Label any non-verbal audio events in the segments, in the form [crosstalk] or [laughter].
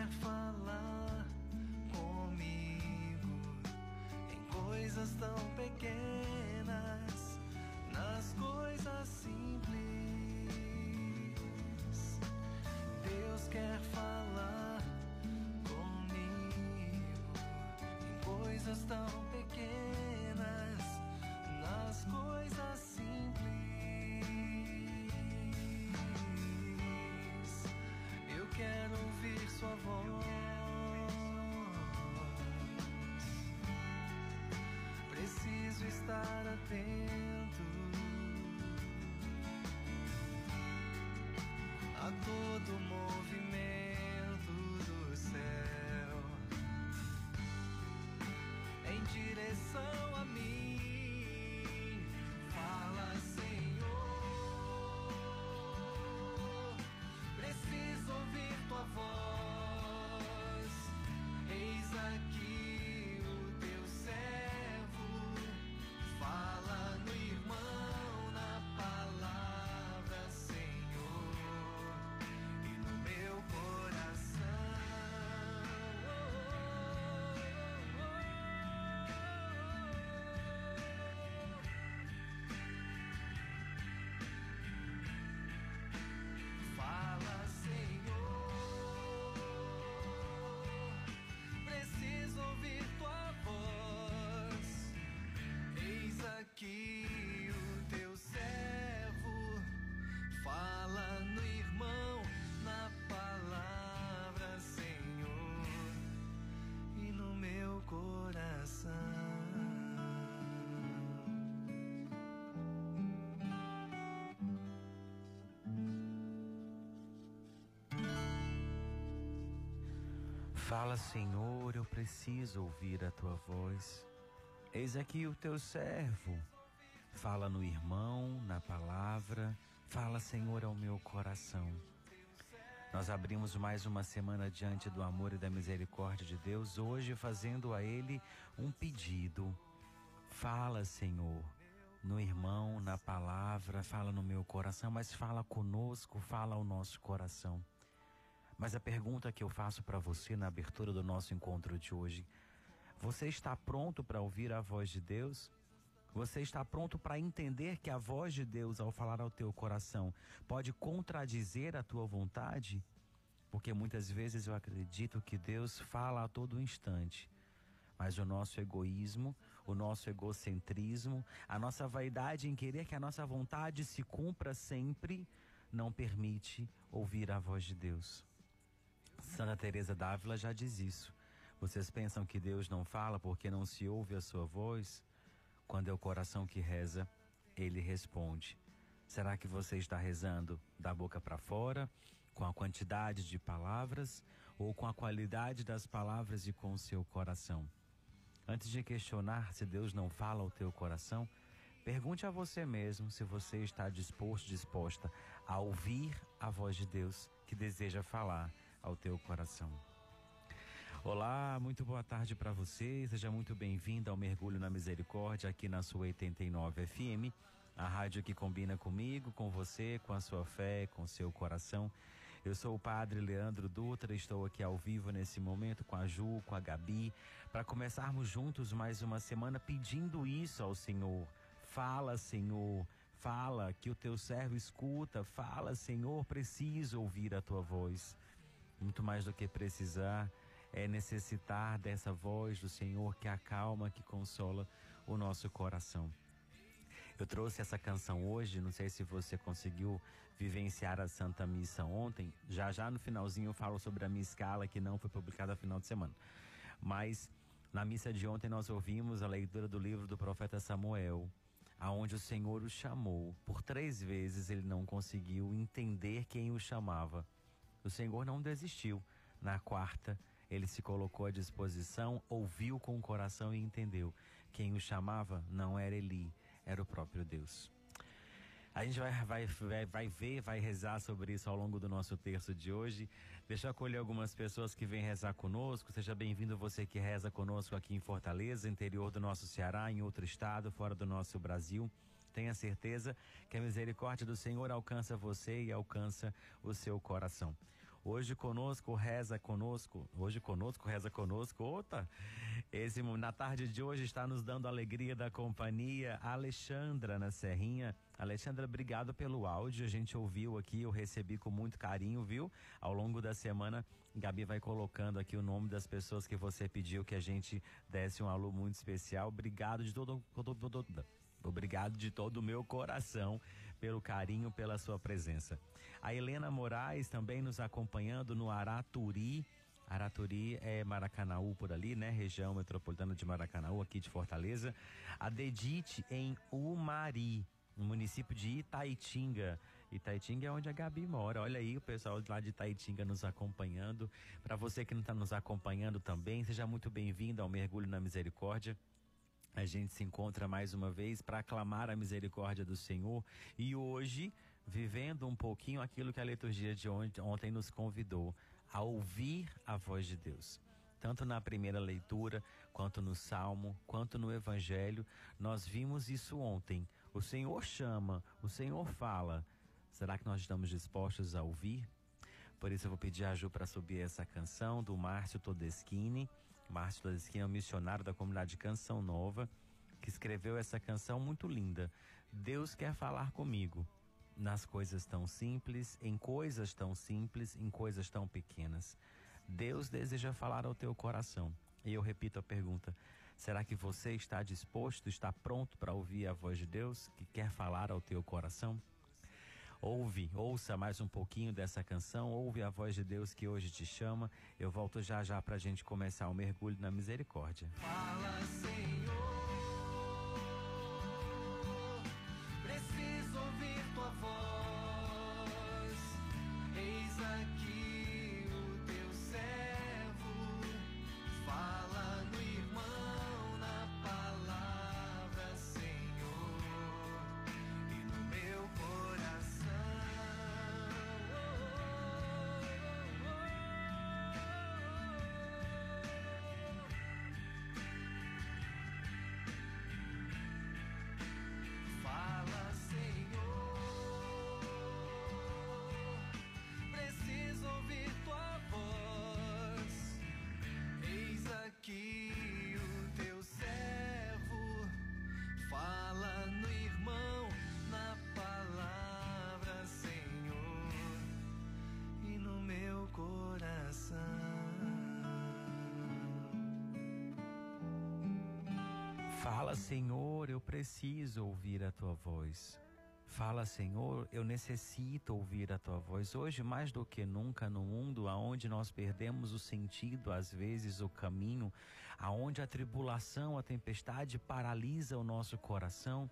Quer falar comigo em coisas tão pequenas, Preciso estar atento a todo movimento Fala, Senhor, eu preciso ouvir a tua voz. Eis aqui o teu servo. Fala no irmão, na palavra. Fala, Senhor, ao meu coração. Nós abrimos mais uma semana diante do amor e da misericórdia de Deus, hoje fazendo a Ele um pedido. Fala, Senhor, no irmão, na palavra, fala no meu coração, mas fala conosco, fala ao nosso coração. Mas a pergunta que eu faço para você na abertura do nosso encontro de hoje: você está pronto para ouvir a voz de Deus? Você está pronto para entender que a voz de Deus, ao falar ao teu coração, pode contradizer a tua vontade? Porque muitas vezes eu acredito que Deus fala a todo instante, mas o nosso egoísmo, o nosso egocentrismo, a nossa vaidade em querer que a nossa vontade se cumpra sempre, não permite ouvir a voz de Deus. Santa Teresa d'Ávila já diz isso. Vocês pensam que Deus não fala porque não se ouve a sua voz? Quando é o coração que reza, ele responde. Será que você está rezando da boca para fora, com a quantidade de palavras, ou com a qualidade das palavras e com o seu coração? Antes de questionar se Deus não fala ao teu coração, pergunte a você mesmo se você está disposto, disposta a ouvir a voz de Deus que deseja falar ao teu coração. Olá, muito boa tarde para você. Seja muito bem-vindo ao Mergulho na Misericórdia aqui na sua 89 FM, a rádio que combina comigo, com você, com a sua fé, com o seu coração. Eu sou o Padre Leandro Dutra, estou aqui ao vivo nesse momento com a Ju, com a Gabi, para começarmos juntos mais uma semana pedindo isso ao Senhor. Fala, Senhor. Fala que o teu servo escuta. Fala, Senhor, preciso ouvir a tua voz. Muito mais do que precisar, é necessitar dessa voz do Senhor que acalma, que consola o nosso coração. Eu trouxe essa canção hoje, não sei se você conseguiu vivenciar a Santa Missa ontem. Já já no finalzinho eu falo sobre a minha escala que não foi publicada no final de semana. Mas na missa de ontem nós ouvimos a leitura do livro do profeta Samuel, aonde o Senhor o chamou. Por três vezes ele não conseguiu entender quem o chamava. O Senhor não desistiu. Na quarta, ele se colocou à disposição, ouviu com o coração e entendeu. Quem o chamava não era Eli, era o próprio Deus. A gente vai, vai, vai, vai ver, vai rezar sobre isso ao longo do nosso terço de hoje. Deixa eu acolher algumas pessoas que vêm rezar conosco. Seja bem-vindo você que reza conosco aqui em Fortaleza, interior do nosso Ceará, em outro estado, fora do nosso Brasil. Tenha certeza que a misericórdia do Senhor alcança você e alcança o seu coração. Hoje conosco, reza conosco. Hoje conosco, reza conosco. Ota! Esse, na tarde de hoje está nos dando a alegria da companhia Alexandra na Serrinha. Alexandra, obrigado pelo áudio. A gente ouviu aqui, eu recebi com muito carinho, viu? Ao longo da semana, Gabi vai colocando aqui o nome das pessoas que você pediu que a gente desse um alô muito especial. Obrigado de todo, todo, todo obrigado de todo o meu coração pelo carinho, pela sua presença. A Helena Moraes também nos acompanhando no Araturi. Araturi é Maracanaú por ali, né? Região metropolitana de Maracanaú, aqui de Fortaleza. A Dedite em Umari, no município de Itaitinga. Itaitinga é onde a Gabi mora. Olha aí o pessoal lá de Itaitinga nos acompanhando. Para você que não está nos acompanhando também, seja muito bem-vindo ao Mergulho na Misericórdia. A gente se encontra mais uma vez para aclamar a misericórdia do Senhor e hoje vivendo um pouquinho aquilo que a liturgia de ontem nos convidou a ouvir a voz de Deus. Tanto na primeira leitura, quanto no Salmo, quanto no Evangelho, nós vimos isso ontem. O Senhor chama, o Senhor fala. Será que nós estamos dispostos a ouvir? Por isso eu vou pedir a Ju para subir essa canção do Márcio Todeschini. Márcio Todeschini é um missionário da comunidade Canção Nova, que escreveu essa canção muito linda. Deus quer falar comigo nas coisas tão simples, em coisas tão simples, em coisas tão pequenas. Deus deseja falar ao teu coração. E eu repito a pergunta: será que você está disposto, está pronto para ouvir a voz de Deus que quer falar ao teu coração? Ouve, ouça mais um pouquinho dessa canção, ouve a voz de Deus que hoje te chama. Eu volto já já para a gente começar o mergulho na misericórdia. Fala, Senhor. Fala, Senhor, eu preciso ouvir a tua voz. Fala, Senhor, eu necessito ouvir a tua voz. Hoje, mais do que nunca, no mundo aonde nós perdemos o sentido, às vezes o caminho, aonde a tribulação, a tempestade paralisa o nosso coração,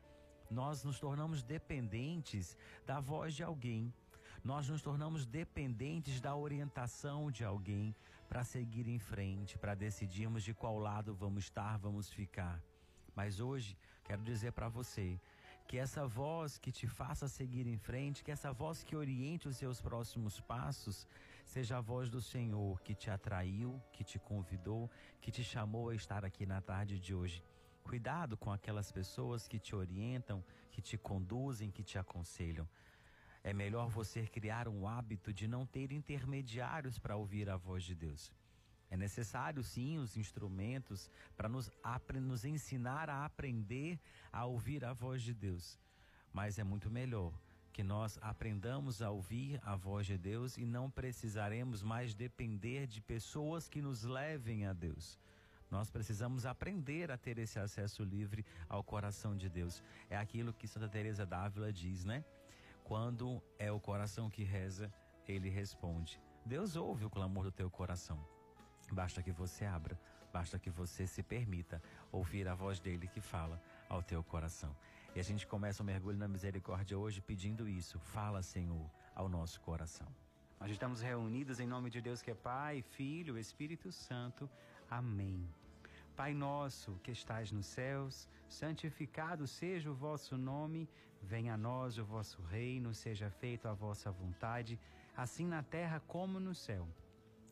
nós nos tornamos dependentes da voz de alguém. Nós nos tornamos dependentes da orientação de alguém para seguir em frente, para decidirmos de qual lado vamos estar, vamos ficar. Mas hoje quero dizer para você que essa voz que te faça seguir em frente, que essa voz que oriente os seus próximos passos, seja a voz do Senhor que te atraiu, que te convidou, que te chamou a estar aqui na tarde de hoje. Cuidado com aquelas pessoas que te orientam, que te conduzem, que te aconselham. É melhor você criar um hábito de não ter intermediários para ouvir a voz de Deus. É necessário sim os instrumentos para nos, nos ensinar a aprender a ouvir a voz de Deus. Mas é muito melhor que nós aprendamos a ouvir a voz de Deus e não precisaremos mais depender de pessoas que nos levem a Deus. Nós precisamos aprender a ter esse acesso livre ao coração de Deus. É aquilo que Santa Teresa d'Ávila diz, né? Quando é o coração que reza, ele responde. Deus ouve o clamor do teu coração. Basta que você abra, basta que você se permita ouvir a voz dele que fala ao teu coração. E a gente começa o mergulho na misericórdia hoje pedindo isso. Fala, Senhor, ao nosso coração. Nós estamos reunidos em nome de Deus que é Pai, Filho, Espírito Santo. Amém. Pai nosso que estais nos céus, santificado seja o vosso nome, venha a nós o vosso reino, seja feita a vossa vontade, assim na terra como no céu.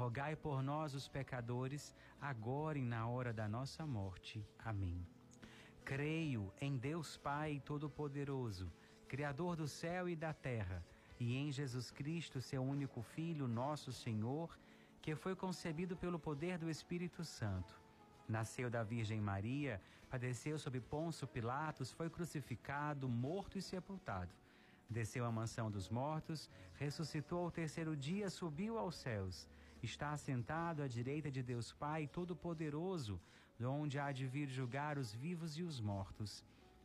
rogai por nós, os pecadores, agora e na hora da nossa morte. Amém. Creio em Deus Pai Todo-Poderoso, Criador do céu e da terra, e em Jesus Cristo, seu único Filho, nosso Senhor, que foi concebido pelo poder do Espírito Santo. Nasceu da Virgem Maria, padeceu sob Ponço Pilatos, foi crucificado, morto e sepultado. Desceu à mansão dos mortos, ressuscitou ao terceiro dia, subiu aos céus está assentado à direita de Deus Pai Todo-Poderoso, onde há de vir julgar os vivos e os mortos.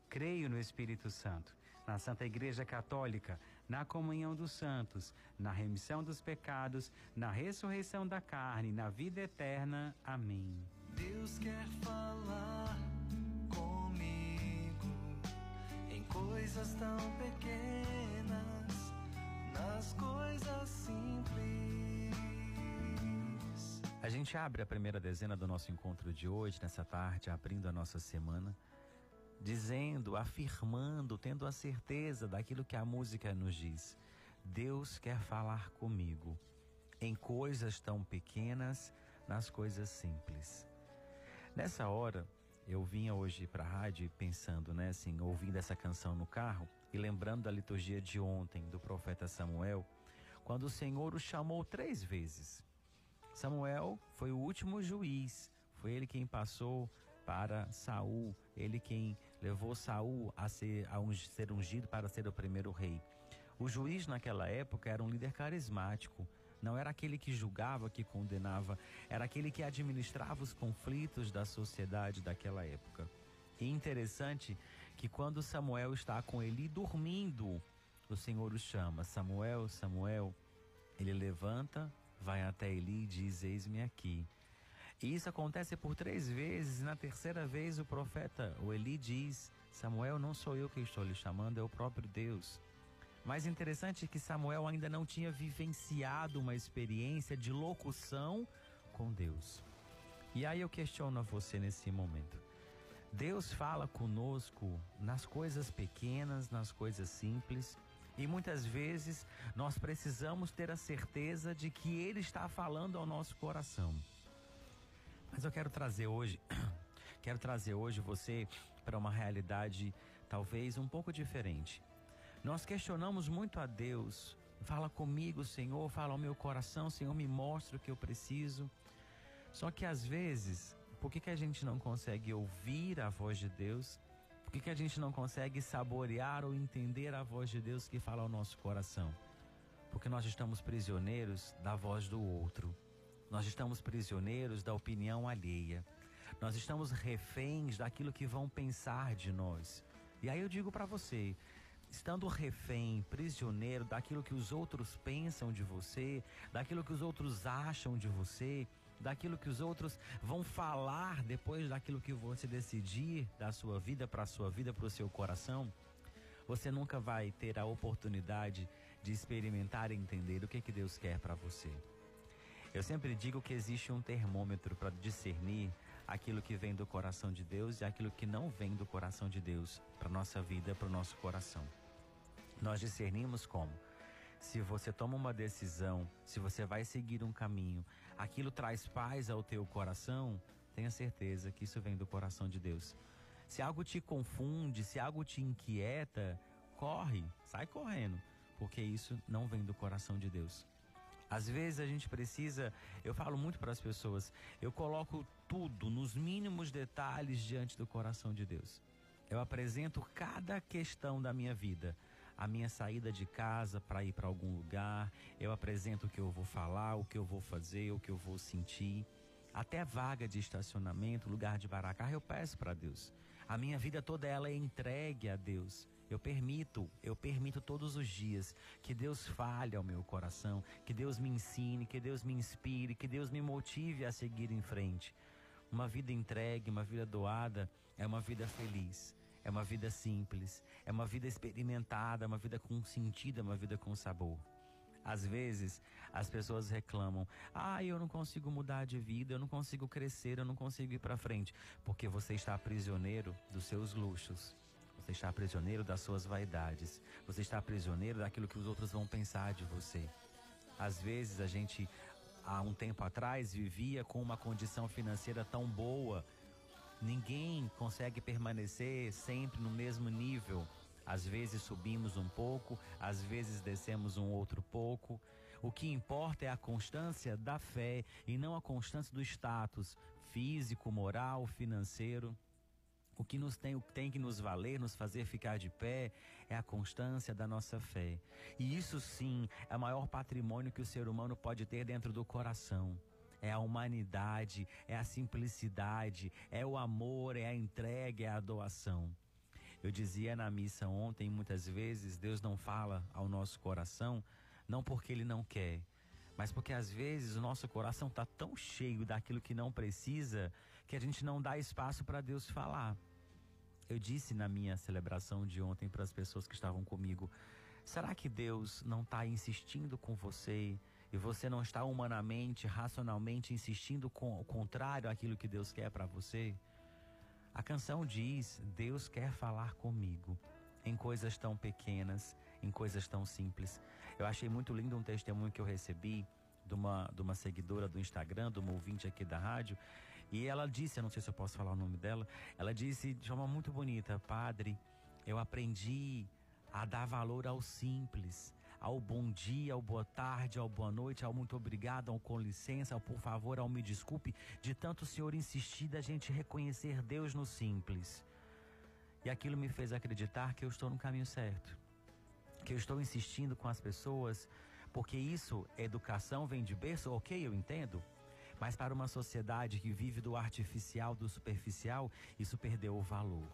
Creio no Espírito Santo, na Santa Igreja Católica, na comunhão dos santos, na remissão dos pecados, na ressurreição da carne, na vida eterna. Amém. Deus quer falar comigo em coisas tão pequenas, nas coisas simples a gente abre a primeira dezena do nosso encontro de hoje, nessa tarde, abrindo a nossa semana, dizendo, afirmando, tendo a certeza daquilo que a música nos diz. Deus quer falar comigo em coisas tão pequenas, nas coisas simples. Nessa hora, eu vinha hoje para a rádio pensando, né, assim, ouvindo essa canção no carro e lembrando da liturgia de ontem do profeta Samuel, quando o Senhor o chamou três vezes. Samuel foi o último juiz, foi ele quem passou para Saul, ele quem levou Saul a ser, a ser ungido para ser o primeiro rei. O juiz naquela época era um líder carismático, não era aquele que julgava, que condenava, era aquele que administrava os conflitos da sociedade daquela época. E interessante que quando Samuel está com Eli dormindo, o Senhor o chama: Samuel, Samuel. Ele levanta, vai até Eli e diz: Eis-me aqui. E isso acontece por três vezes, e na terceira vez o profeta, o Eli, diz: Samuel, não sou eu que estou lhe chamando, é o próprio Deus. Mas interessante é que Samuel ainda não tinha vivenciado uma experiência de locução com Deus. E aí eu questiono a você nesse momento. Deus fala conosco nas coisas pequenas, nas coisas simples, e muitas vezes nós precisamos ter a certeza de que Ele está falando ao nosso coração. Mas eu quero trazer hoje, [coughs] quero trazer hoje você para uma realidade talvez um pouco diferente. Nós questionamos muito a Deus. Fala comigo, Senhor, fala ao meu coração, Senhor, me mostra o que eu preciso. Só que às vezes, por que, que a gente não consegue ouvir a voz de Deus que, que a gente não consegue saborear ou entender a voz de Deus que fala ao nosso coração? porque nós estamos prisioneiros da voz do outro. Nós estamos prisioneiros da opinião alheia. Nós estamos reféns daquilo que vão pensar de nós. E aí eu digo para você, estando refém, prisioneiro daquilo que os outros pensam de você, daquilo que os outros acham de você, daquilo que os outros vão falar depois daquilo que você decidir da sua vida para a sua vida, para o seu coração, você nunca vai ter a oportunidade de experimentar e entender o que, que Deus quer para você. Eu sempre digo que existe um termômetro para discernir aquilo que vem do coração de Deus e aquilo que não vem do coração de Deus para nossa vida, para o nosso coração. Nós discernimos como? Se você toma uma decisão, se você vai seguir um caminho, aquilo traz paz ao teu coração, tenha certeza que isso vem do coração de Deus. Se algo te confunde, se algo te inquieta, corre, sai correndo, porque isso não vem do coração de Deus. Às vezes a gente precisa, eu falo muito para as pessoas, eu coloco tudo nos mínimos detalhes diante do coração de Deus. Eu apresento cada questão da minha vida a minha saída de casa para ir para algum lugar, eu apresento o que eu vou falar, o que eu vou fazer, o que eu vou sentir. Até vaga de estacionamento, lugar de baracar, eu peço para Deus. A minha vida toda ela é entregue a Deus. Eu permito, eu permito todos os dias que Deus fale ao meu coração, que Deus me ensine, que Deus me inspire, que Deus me motive a seguir em frente. Uma vida entregue, uma vida doada é uma vida feliz. É uma vida simples, é uma vida experimentada, é uma vida com sentido, é uma vida com sabor. Às vezes, as pessoas reclamam: "Ah, eu não consigo mudar de vida, eu não consigo crescer, eu não consigo ir para frente", porque você está prisioneiro dos seus luxos. Você está prisioneiro das suas vaidades. Você está prisioneiro daquilo que os outros vão pensar de você. Às vezes a gente há um tempo atrás vivia com uma condição financeira tão boa Ninguém consegue permanecer sempre no mesmo nível. Às vezes subimos um pouco, às vezes descemos um outro pouco. O que importa é a constância da fé e não a constância do status físico, moral, financeiro. O que nos tem, o que tem que nos valer, nos fazer ficar de pé, é a constância da nossa fé. E isso sim é o maior patrimônio que o ser humano pode ter dentro do coração é a humanidade, é a simplicidade, é o amor, é a entrega, é a doação. Eu dizia na missa ontem, muitas vezes Deus não fala ao nosso coração, não porque Ele não quer, mas porque às vezes o nosso coração está tão cheio daquilo que não precisa que a gente não dá espaço para Deus falar. Eu disse na minha celebração de ontem para as pessoas que estavam comigo: será que Deus não está insistindo com você? E você não está humanamente, racionalmente insistindo com o contrário àquilo que Deus quer para você, a canção diz: Deus quer falar comigo em coisas tão pequenas, em coisas tão simples. Eu achei muito lindo um testemunho que eu recebi de uma, de uma seguidora do Instagram, de uma ouvinte aqui da rádio, e ela disse, eu não sei se eu posso falar o nome dela, ela disse de forma muito bonita, padre, eu aprendi a dar valor ao simples ao bom dia, ao boa tarde, ao boa noite, ao muito obrigado, ao com licença, ao por favor, ao me desculpe, de tanto o Senhor insistir da gente reconhecer Deus no simples. E aquilo me fez acreditar que eu estou no caminho certo. Que eu estou insistindo com as pessoas, porque isso, educação vem de berço, ok, eu entendo. Mas para uma sociedade que vive do artificial, do superficial, isso perdeu o valor.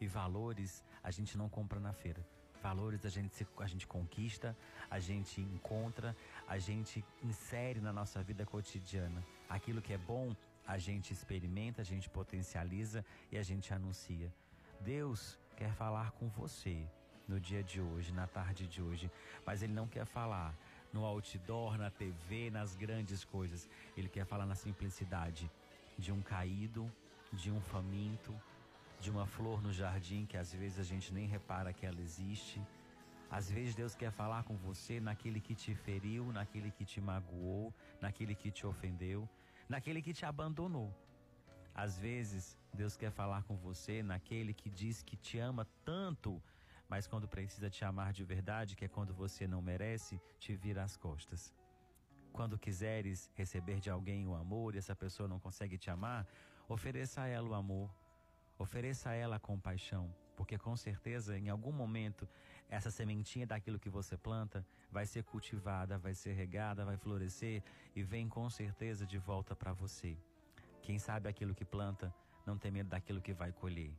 E valores a gente não compra na feira. Valores a gente, a gente conquista, a gente encontra, a gente insere na nossa vida cotidiana. Aquilo que é bom, a gente experimenta, a gente potencializa e a gente anuncia. Deus quer falar com você no dia de hoje, na tarde de hoje, mas Ele não quer falar no outdoor, na TV, nas grandes coisas. Ele quer falar na simplicidade de um caído, de um faminto, de uma flor no jardim que às vezes a gente nem repara que ela existe. Às vezes Deus quer falar com você naquele que te feriu, naquele que te magoou, naquele que te ofendeu, naquele que te abandonou. Às vezes Deus quer falar com você naquele que diz que te ama tanto, mas quando precisa te amar de verdade, que é quando você não merece, te vira as costas. Quando quiseres receber de alguém o amor e essa pessoa não consegue te amar, ofereça a ela o amor, Ofereça a ela compaixão. porque com certeza em algum momento essa sementinha daquilo que você planta vai ser cultivada, vai ser regada, vai florescer e vem com certeza de volta para você. Quem sabe aquilo que planta não tem medo daquilo que vai colher.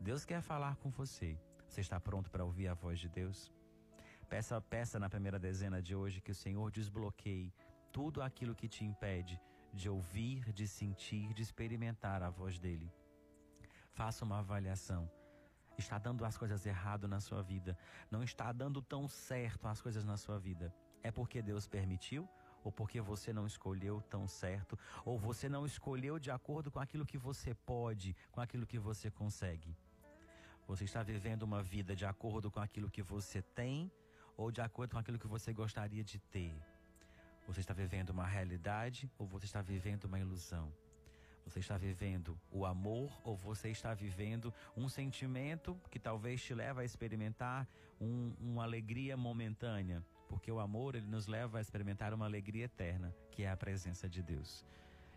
Deus quer falar com você. Você está pronto para ouvir a voz de Deus? Peça, peça na primeira dezena de hoje que o Senhor desbloqueie tudo aquilo que te impede de ouvir, de sentir, de experimentar a voz dele. Faça uma avaliação. Está dando as coisas errado na sua vida? Não está dando tão certo as coisas na sua vida? É porque Deus permitiu? Ou porque você não escolheu tão certo? Ou você não escolheu de acordo com aquilo que você pode, com aquilo que você consegue? Você está vivendo uma vida de acordo com aquilo que você tem ou de acordo com aquilo que você gostaria de ter? Você está vivendo uma realidade ou você está vivendo uma ilusão? Você está vivendo o amor ou você está vivendo um sentimento que talvez te leva a experimentar um, uma alegria momentânea? Porque o amor ele nos leva a experimentar uma alegria eterna, que é a presença de Deus.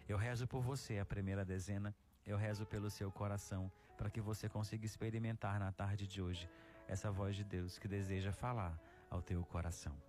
Eu rezo por você a primeira dezena, eu rezo pelo seu coração, para que você consiga experimentar na tarde de hoje essa voz de Deus que deseja falar ao teu coração.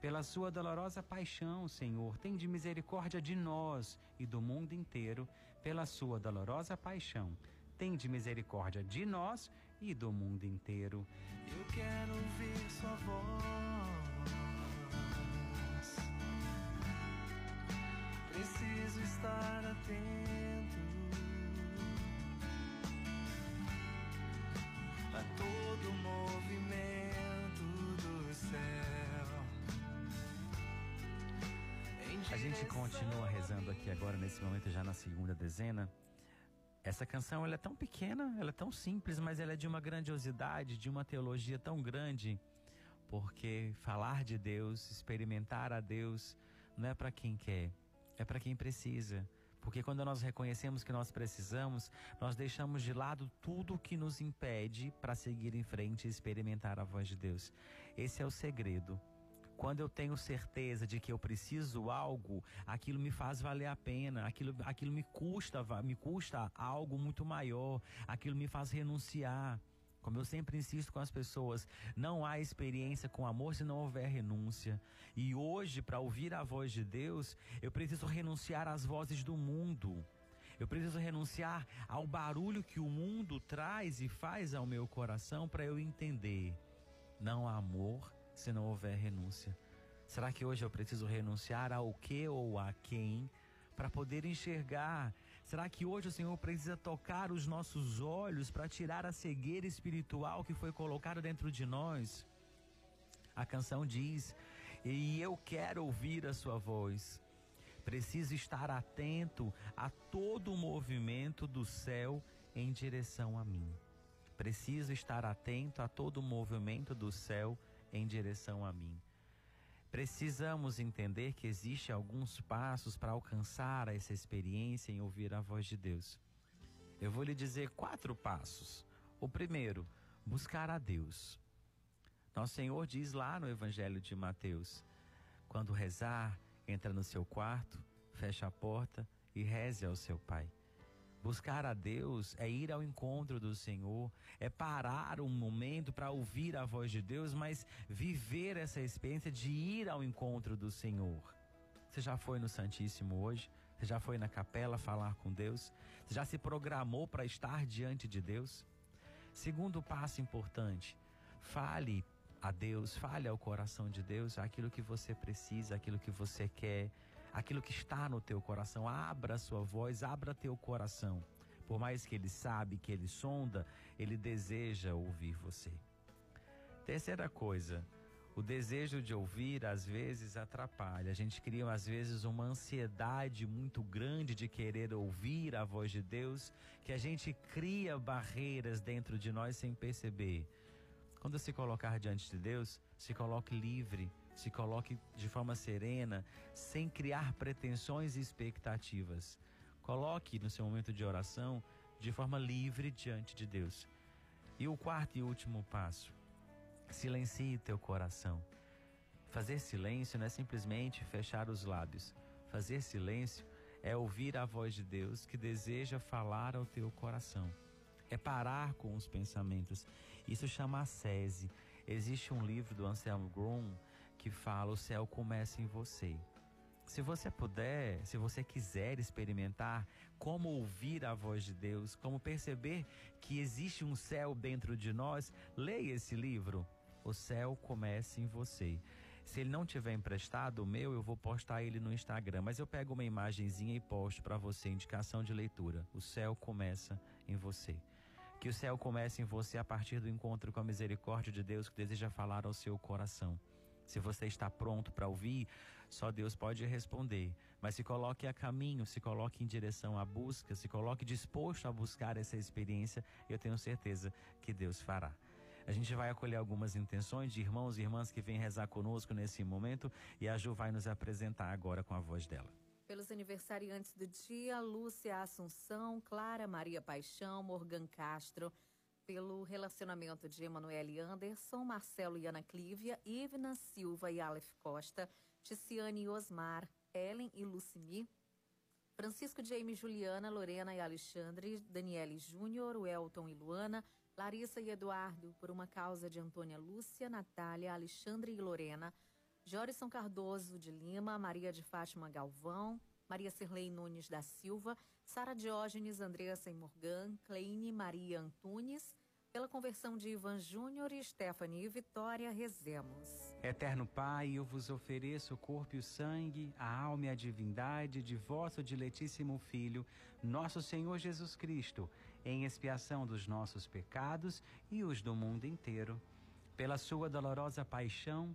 pela sua dolorosa paixão, Senhor, tem de misericórdia de nós e do mundo inteiro, pela sua dolorosa paixão. Tem de misericórdia de nós e do mundo inteiro. Eu quero ouvir sua voz. Preciso estar atento a todo movimento do céu. A gente continua rezando aqui agora, nesse momento, já na segunda dezena. Essa canção ela é tão pequena, ela é tão simples, mas ela é de uma grandiosidade, de uma teologia tão grande. Porque falar de Deus, experimentar a Deus, não é para quem quer, é para quem precisa. Porque quando nós reconhecemos que nós precisamos, nós deixamos de lado tudo o que nos impede para seguir em frente e experimentar a voz de Deus. Esse é o segredo. Quando eu tenho certeza de que eu preciso algo, aquilo me faz valer a pena, aquilo, aquilo me custa, me custa algo muito maior, aquilo me faz renunciar. Como eu sempre insisto com as pessoas, não há experiência com amor se não houver renúncia. E hoje, para ouvir a voz de Deus, eu preciso renunciar às vozes do mundo. Eu preciso renunciar ao barulho que o mundo traz e faz ao meu coração para eu entender. Não há amor se não houver renúncia? Será que hoje eu preciso renunciar ao que ou a quem para poder enxergar? Será que hoje o Senhor precisa tocar os nossos olhos para tirar a cegueira espiritual que foi colocada dentro de nós? A canção diz: E eu quero ouvir a sua voz. Preciso estar atento a todo o movimento do céu em direção a mim. Preciso estar atento a todo o movimento do céu em direção a mim. Precisamos entender que existe alguns passos para alcançar essa experiência em ouvir a voz de Deus. Eu vou lhe dizer quatro passos. O primeiro, buscar a Deus. Nosso Senhor diz lá no Evangelho de Mateus: quando rezar, entra no seu quarto, fecha a porta e reze ao seu Pai. Buscar a Deus é ir ao encontro do Senhor, é parar um momento para ouvir a voz de Deus, mas viver essa experiência de ir ao encontro do Senhor. Você já foi no Santíssimo hoje? Você já foi na capela falar com Deus? Você já se programou para estar diante de Deus? Segundo passo importante, fale a Deus, fale ao coração de Deus aquilo que você precisa, aquilo que você quer, aquilo que está no teu coração. Abra a sua voz, abra teu coração. Por mais que ele sabe, que ele sonda, ele deseja ouvir você. Terceira coisa, o desejo de ouvir às vezes atrapalha. A gente cria às vezes uma ansiedade muito grande de querer ouvir a voz de Deus, que a gente cria barreiras dentro de nós sem perceber. Quando se colocar diante de Deus, se coloque livre, se coloque de forma serena, sem criar pretensões e expectativas. Coloque no seu momento de oração de forma livre diante de Deus. E o quarto e último passo, Silencie teu coração. Fazer silêncio não é simplesmente fechar os lábios. Fazer silêncio é ouvir a voz de Deus que deseja falar ao teu coração. É parar com os pensamentos. Isso chama sese. Existe um livro do Anselmo Grum que fala: O céu começa em você. Se você puder, se você quiser experimentar como ouvir a voz de Deus, como perceber que existe um céu dentro de nós, leia esse livro o céu comece em você. Se ele não tiver emprestado o meu, eu vou postar ele no Instagram, mas eu pego uma imagenzinha e posto para você indicação de leitura. O céu começa em você. Que o céu comece em você a partir do encontro com a misericórdia de Deus que deseja falar ao seu coração. Se você está pronto para ouvir, só Deus pode responder. Mas se coloque a caminho, se coloque em direção à busca, se coloque disposto a buscar essa experiência, eu tenho certeza que Deus fará. A gente vai acolher algumas intenções de irmãos e irmãs que vêm rezar conosco nesse momento e a Ju vai nos apresentar agora com a voz dela. Pelos aniversariantes do dia, Lúcia Assunção, Clara Maria Paixão, Morgan Castro, pelo relacionamento de Emanuele Anderson, Marcelo e Ana Clívia, Ivna Silva e Aleph Costa, Ticiane e Osmar, Ellen e Lucimi, Francisco Jaime Juliana, Lorena e Alexandre, Daniele Júnior, Welton e Luana, Larissa e Eduardo, por uma causa de Antônia Lúcia, Natália, Alexandre e Lorena, Jorison Cardoso de Lima, Maria de Fátima Galvão, Maria Cirlei Nunes da Silva, Sara Diógenes, Andressa Morgan, Kleine Maria Antunes, pela conversão de Ivan Júnior e Stephanie e Vitória Rezemos. Eterno Pai, eu vos ofereço o corpo e o sangue, a alma e a divindade de vosso diletíssimo Filho, nosso Senhor Jesus Cristo, em expiação dos nossos pecados e os do mundo inteiro. Pela sua dolorosa paixão,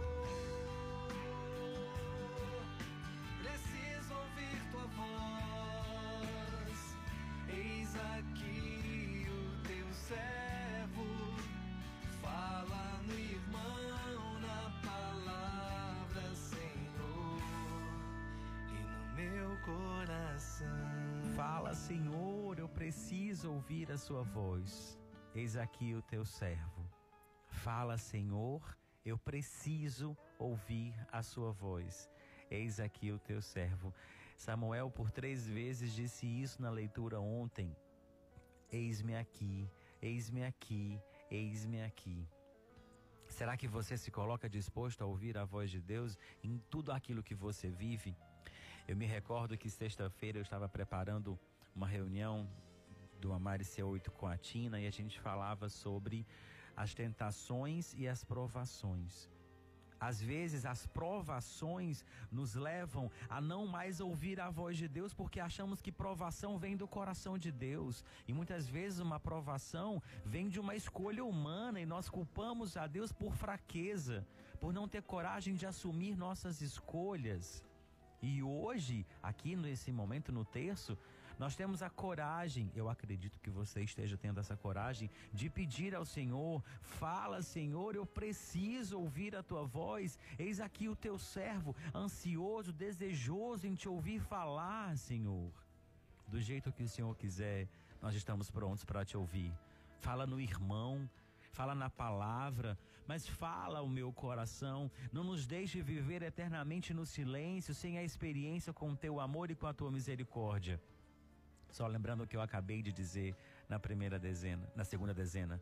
Coração. Fala, Senhor, eu preciso ouvir a sua voz. Eis aqui o teu servo Fala, Senhor, eu preciso ouvir a sua voz. Eis aqui o teu servo. Samuel por três vezes disse isso na leitura ontem. Eis-me aqui, eis-me aqui, eis-me aqui. Será que você se coloca disposto a ouvir a voz de Deus em tudo aquilo que você vive? Eu me recordo que sexta-feira eu estava preparando uma reunião do Amare C8 com a Tina e a gente falava sobre as tentações e as provações. Às vezes as provações nos levam a não mais ouvir a voz de Deus porque achamos que provação vem do coração de Deus. E muitas vezes uma provação vem de uma escolha humana e nós culpamos a Deus por fraqueza, por não ter coragem de assumir nossas escolhas. E hoje, aqui nesse momento no terço, nós temos a coragem, eu acredito que você esteja tendo essa coragem, de pedir ao Senhor: fala, Senhor, eu preciso ouvir a tua voz. Eis aqui o teu servo, ansioso, desejoso em te ouvir falar, Senhor. Do jeito que o Senhor quiser, nós estamos prontos para te ouvir. Fala no irmão, fala na palavra, mas fala o meu coração. Não nos deixe viver eternamente no silêncio, sem a experiência com o teu amor e com a tua misericórdia. Só lembrando o que eu acabei de dizer na primeira dezena, na segunda dezena.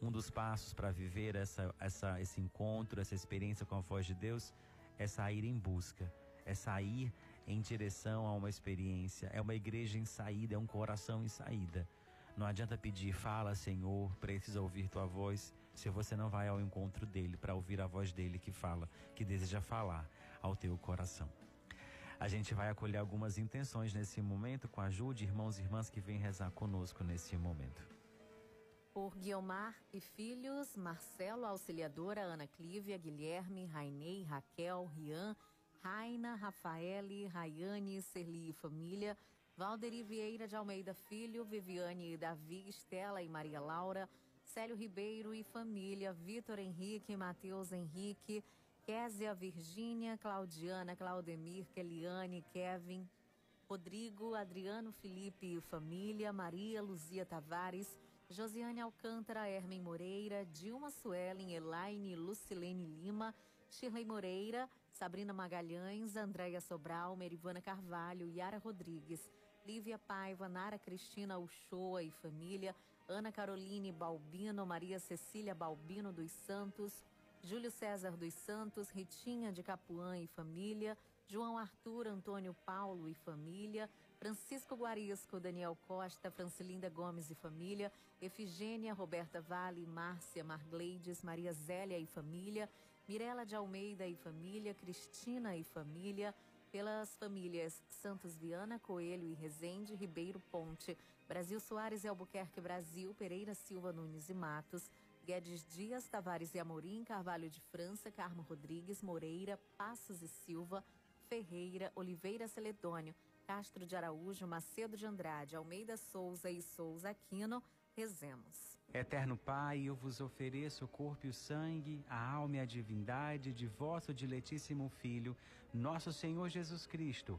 Um dos passos para viver essa, essa, esse encontro, essa experiência com a voz de Deus, é sair em busca, é sair em direção a uma experiência, é uma igreja em saída, é um coração em saída. Não adianta pedir, fala Senhor, preciso ouvir tua voz, se você não vai ao encontro dele para ouvir a voz dele que fala, que deseja falar ao teu coração. A gente vai acolher algumas intenções nesse momento com a ajuda de irmãos e irmãs que vêm rezar conosco nesse momento. Por Guilmar e filhos, Marcelo, auxiliadora, Ana Clívia, Guilherme, Rainei, Raquel, Rian, Raina, Rafaele, Rayane, Serli e família, Valderi Vieira de Almeida Filho, Viviane e Davi, Estela e Maria Laura, Célio Ribeiro e família, Vitor Henrique, Matheus Henrique, Késia, Virgínia, Claudiana, Claudemir, Keliane, Kevin, Rodrigo, Adriano Felipe e família, Maria Luzia Tavares, Josiane Alcântara, Hermen Moreira, Dilma Suelen, Elaine, Lucilene Lima, Shirley Moreira, Sabrina Magalhães, Andréia Sobral, Merivana Carvalho, Yara Rodrigues, Lívia Paiva, Nara Cristina Uchoa e família, Ana Caroline Balbino, Maria Cecília Balbino dos Santos, Júlio César dos Santos, Ritinha de Capuã e família, João Arthur, Antônio Paulo e família, Francisco Guarisco, Daniel Costa, Francilinda Gomes e família, Efigênia, Roberta Vale, Márcia Margleides, Maria Zélia e família, Mirela de Almeida e família, Cristina e família, pelas famílias Santos Viana, Coelho e Rezende, Ribeiro Ponte, Brasil Soares e Albuquerque Brasil, Pereira Silva Nunes e Matos, Guedes Dias, Tavares e Amorim, Carvalho de França, Carmo Rodrigues, Moreira, Passos e Silva, Ferreira, Oliveira Celedônio, Castro de Araújo, Macedo de Andrade, Almeida Souza e Souza Aquino, rezemos. Eterno Pai, eu vos ofereço o corpo e o sangue, a alma e a divindade de vosso diletíssimo Filho, nosso Senhor Jesus Cristo,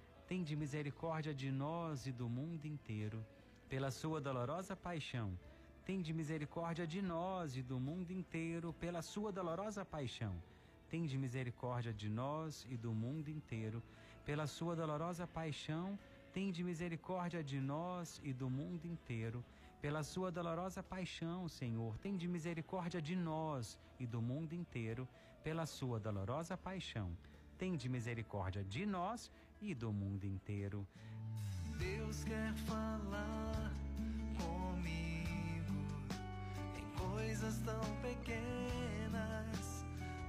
Tende misericórdia de nós e do mundo inteiro pela sua dolorosa paixão Tende misericórdia de nós e do mundo inteiro pela sua dolorosa paixão. Tende misericórdia de nós e do mundo inteiro pela sua dolorosa paixão. Tende misericórdia de nós e do mundo inteiro pela sua dolorosa paixão, Senhor. Tende misericórdia de nós e do mundo inteiro pela sua dolorosa paixão. Tende misericórdia de nós e do mundo inteiro. Deus quer falar coisas tão pequenas,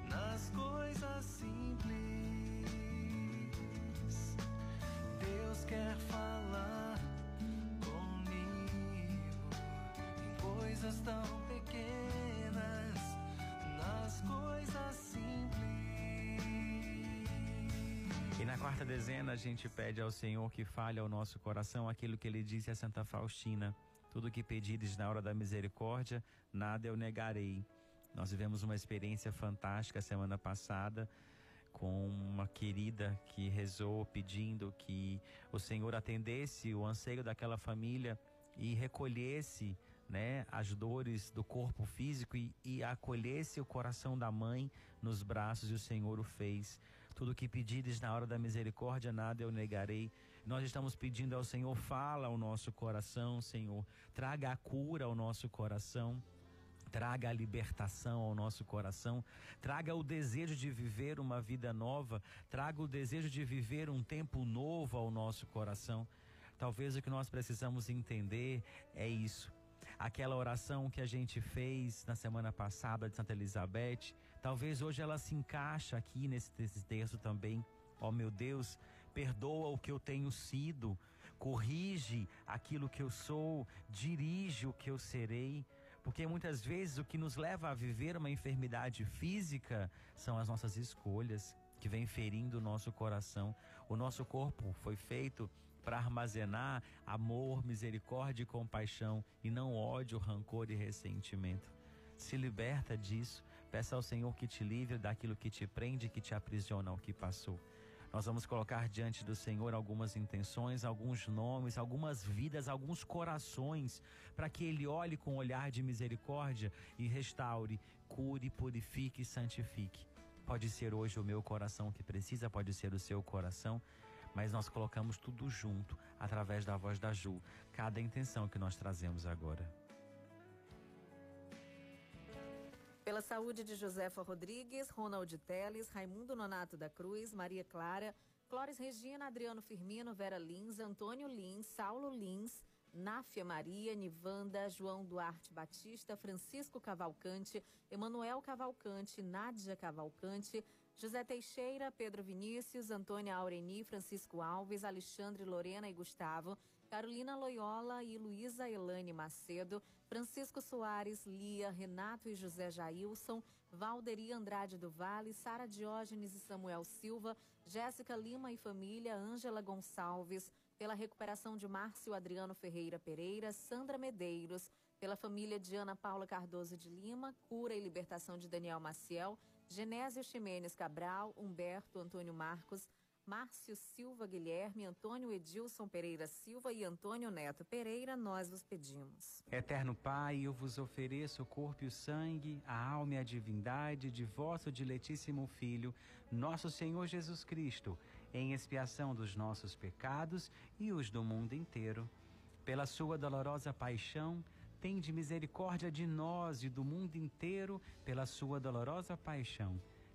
nas coisas simples. Deus quer falar comigo em coisas tão pequenas, nas coisas simples. E na quarta dezena a gente pede ao Senhor que fale ao nosso coração aquilo que ele disse a Santa Faustina. Tudo que pedires na hora da misericórdia, nada eu negarei. Nós vivemos uma experiência fantástica semana passada com uma querida que rezou pedindo que o Senhor atendesse o anseio daquela família e recolhesse né, as dores do corpo físico e, e acolhesse o coração da mãe nos braços e o Senhor o fez. Tudo que pedires na hora da misericórdia, nada eu negarei. Nós estamos pedindo ao Senhor, fala ao nosso coração, Senhor, traga a cura ao nosso coração. traga a libertação ao nosso coração, traga o desejo de viver uma vida nova, traga o desejo de viver um tempo novo ao nosso coração. Talvez o que nós precisamos entender é isso. Aquela oração que a gente fez na semana passada de Santa Elizabeth, talvez hoje ela se encaixa aqui nesse, texto também. Ó oh, meu Deus, perdoa o que eu tenho sido, corrige aquilo que eu sou, dirige o que eu serei. Porque muitas vezes o que nos leva a viver uma enfermidade física são as nossas escolhas que vêm ferindo o nosso coração. O nosso corpo foi feito para armazenar amor, misericórdia e compaixão e não ódio, rancor e ressentimento. Se liberta disso. Peça ao Senhor que te livre daquilo que te prende, que te aprisiona ao que passou. Nós vamos colocar diante do Senhor algumas intenções, alguns nomes, algumas vidas, alguns corações, para que Ele olhe com um olhar de misericórdia e restaure, cure, purifique e santifique. Pode ser hoje o meu coração que precisa, pode ser o seu coração, mas nós colocamos tudo junto, através da voz da Ju, cada intenção que nós trazemos agora. Pela saúde de Josefa Rodrigues, Ronald Teles, Raimundo Nonato da Cruz, Maria Clara, Clóris Regina, Adriano Firmino, Vera Lins, Antônio Lins, Saulo Lins, Náfia Maria, Nivanda, João Duarte Batista, Francisco Cavalcante, Emanuel Cavalcante, Nádia Cavalcante, José Teixeira, Pedro Vinícius, Antônia Aureni, Francisco Alves, Alexandre Lorena e Gustavo, Carolina Loyola e Luísa Elane Macedo, Francisco Soares, Lia, Renato e José Jailson, Valderi Andrade do Vale, Sara Diógenes e Samuel Silva, Jéssica Lima e família, Ângela Gonçalves, pela recuperação de Márcio Adriano Ferreira Pereira, Sandra Medeiros, pela família de Ana Paula Cardoso de Lima, cura e libertação de Daniel Maciel, Genésio Ximenes Cabral, Humberto Antônio Marcos, Márcio Silva Guilherme, Antônio Edilson Pereira Silva e Antônio Neto Pereira, nós vos pedimos. Eterno Pai, eu vos ofereço o corpo e o sangue, a alma e a divindade de vosso diletíssimo Filho, nosso Senhor Jesus Cristo, em expiação dos nossos pecados e os do mundo inteiro. Pela sua dolorosa paixão, tende misericórdia de nós e do mundo inteiro pela sua dolorosa paixão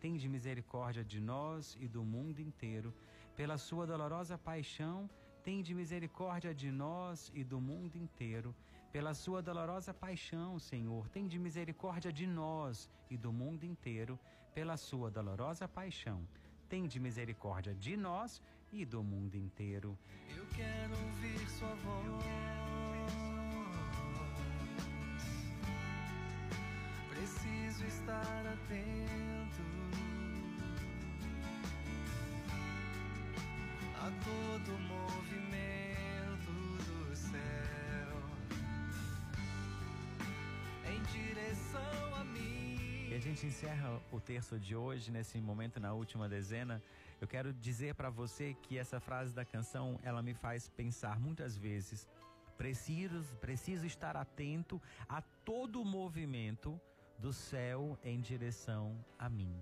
tende misericórdia de nós e do mundo inteiro. Pela sua dolorosa paixão, tende misericórdia de nós e do mundo inteiro. Pela sua dolorosa paixão, Senhor, tende misericórdia de nós e do mundo inteiro. Pela sua dolorosa paixão, tende misericórdia de nós e do mundo inteiro. Eu quero ouvir sua voz. Preciso estar atento a todo movimento do céu em direção a mim. E a gente encerra o terço de hoje nesse momento na última dezena. Eu quero dizer para você que essa frase da canção, ela me faz pensar muitas vezes. Preciso, preciso estar atento a todo movimento do céu em direção a mim.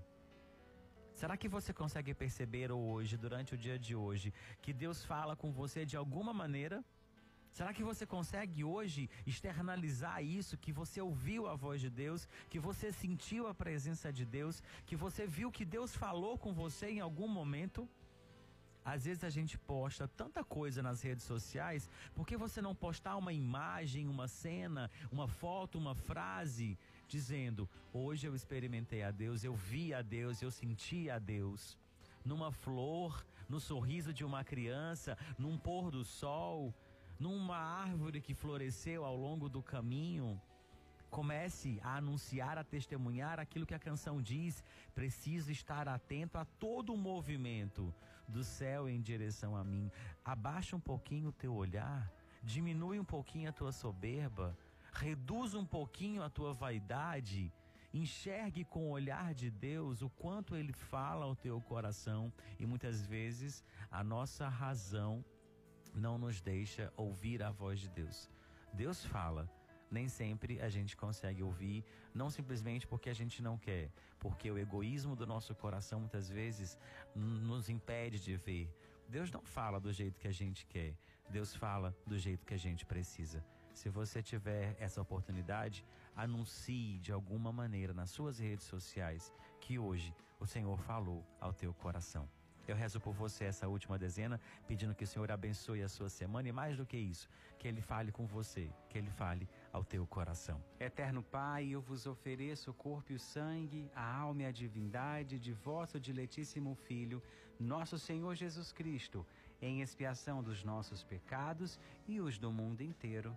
Será que você consegue perceber hoje, durante o dia de hoje, que Deus fala com você de alguma maneira? Será que você consegue hoje externalizar isso, que você ouviu a voz de Deus, que você sentiu a presença de Deus, que você viu que Deus falou com você em algum momento? Às vezes a gente posta tanta coisa nas redes sociais, por que você não postar uma imagem, uma cena, uma foto, uma frase dizendo: Hoje eu experimentei a Deus, eu vi a Deus, eu senti a Deus. Numa flor, no sorriso de uma criança, num pôr do sol, numa árvore que floresceu ao longo do caminho. Comece a anunciar, a testemunhar aquilo que a canção diz. Preciso estar atento a todo o movimento do céu em direção a mim. Abaixa um pouquinho o teu olhar, diminui um pouquinho a tua soberba reduz um pouquinho a tua vaidade Enxergue com o olhar de Deus o quanto ele fala ao teu coração e muitas vezes a nossa razão não nos deixa ouvir a voz de Deus. Deus fala, nem sempre a gente consegue ouvir, não simplesmente porque a gente não quer, porque o egoísmo do nosso coração muitas vezes nos impede de ver. Deus não fala do jeito que a gente quer, Deus fala do jeito que a gente precisa. Se você tiver essa oportunidade, anuncie de alguma maneira nas suas redes sociais que hoje o Senhor falou ao teu coração. Eu rezo por você essa última dezena, pedindo que o Senhor abençoe a sua semana e mais do que isso, que Ele fale com você, que Ele fale ao teu coração. Eterno Pai, eu vos ofereço o corpo e o sangue, a alma e a divindade de vosso diletíssimo Filho, nosso Senhor Jesus Cristo, em expiação dos nossos pecados e os do mundo inteiro.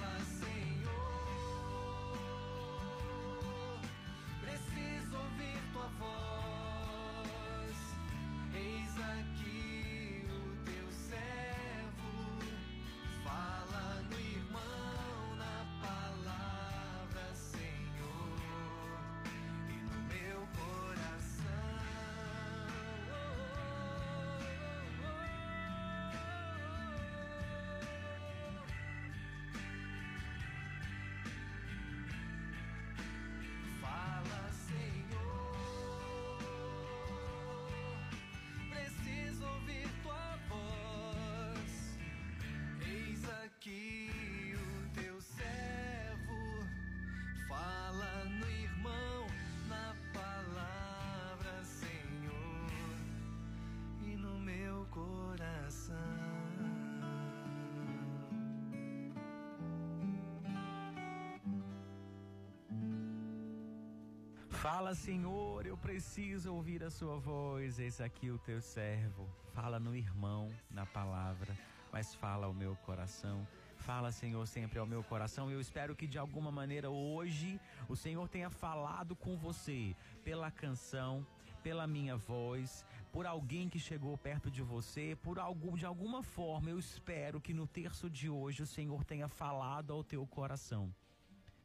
Fala, Senhor, eu preciso ouvir a sua voz. Eis aqui o teu servo. Fala no irmão, na palavra, mas fala ao meu coração. Fala, Senhor, sempre ao meu coração. Eu espero que de alguma maneira hoje o Senhor tenha falado com você pela canção, pela minha voz, por alguém que chegou perto de você, por algum de alguma forma. Eu espero que no terço de hoje o Senhor tenha falado ao teu coração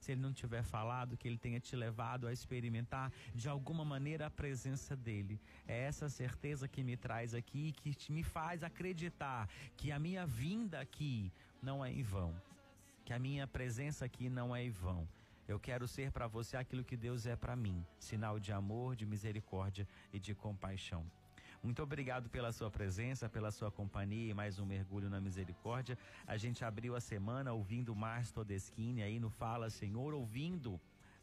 se ele não tiver falado, que ele tenha te levado a experimentar de alguma maneira a presença dele. É essa certeza que me traz aqui, que me faz acreditar que a minha vinda aqui não é em vão, que a minha presença aqui não é em vão. Eu quero ser para você aquilo que Deus é para mim, sinal de amor, de misericórdia e de compaixão. Muito obrigado pela sua presença, pela sua companhia e mais um mergulho na misericórdia. A gente abriu a semana ouvindo Márcio Todeschini aí no Fala Senhor, ouvindo,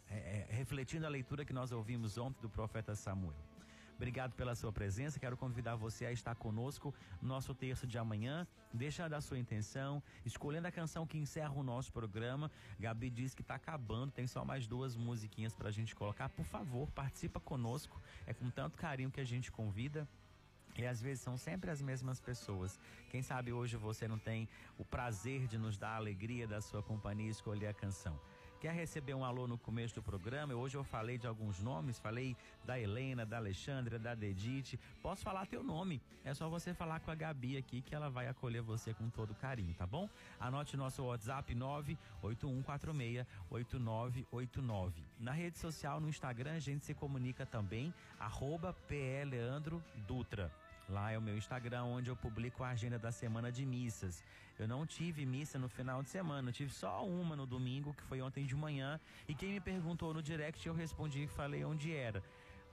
é, é, refletindo a leitura que nós ouvimos ontem do profeta Samuel. Obrigado pela sua presença. Quero convidar você a estar conosco no nosso terço de amanhã. Deixa da sua intenção, escolhendo a canção que encerra o nosso programa. Gabi diz que está acabando, tem só mais duas musiquinhas para a gente colocar. Por favor, participa conosco. É com tanto carinho que a gente convida. E às vezes são sempre as mesmas pessoas. Quem sabe hoje você não tem o prazer de nos dar a alegria da sua companhia e escolher a canção. Quer receber um alô no começo do programa? Hoje eu falei de alguns nomes, falei da Helena, da Alexandra, da Dedite. Posso falar teu nome? É só você falar com a Gabi aqui que ela vai acolher você com todo carinho, tá bom? Anote nosso WhatsApp 981468989. Na rede social, no Instagram, a gente se comunica também, arroba Dutra. Lá é o meu Instagram, onde eu publico a agenda da semana de missas. Eu não tive missa no final de semana, eu tive só uma no domingo, que foi ontem de manhã. E quem me perguntou no direct, eu respondi e falei onde era.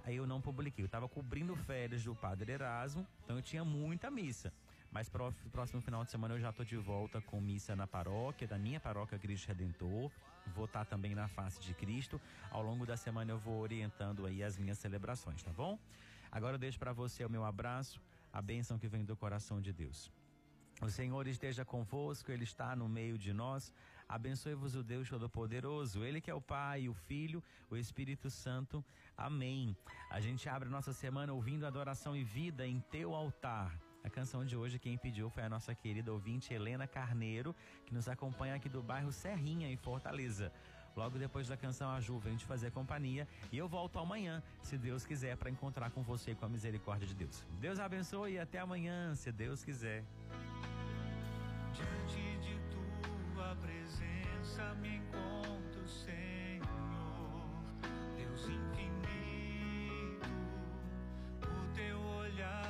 Aí eu não publiquei. Eu estava cobrindo férias do Padre Erasmo, então eu tinha muita missa. Mas próximo final de semana eu já tô de volta com missa na paróquia, da minha paróquia Cristo Redentor. Vou estar tá também na face de Cristo. Ao longo da semana eu vou orientando aí as minhas celebrações, tá bom? Agora eu deixo para você o meu abraço, a bênção que vem do coração de Deus. O Senhor esteja convosco, Ele está no meio de nós. Abençoe-vos o Deus Todo-Poderoso, Ele que é o Pai, o Filho, o Espírito Santo. Amém. A gente abre nossa semana ouvindo adoração e vida em teu altar. A canção de hoje quem pediu foi a nossa querida ouvinte Helena Carneiro, que nos acompanha aqui do bairro Serrinha, em Fortaleza. Logo depois da canção A Ju vem te fazer companhia e eu volto amanhã, se Deus quiser, para encontrar com você com a misericórdia de Deus. Deus abençoe e até amanhã, se Deus quiser. Diante de tua presença me encontro, Senhor, Deus infinito, o teu olhar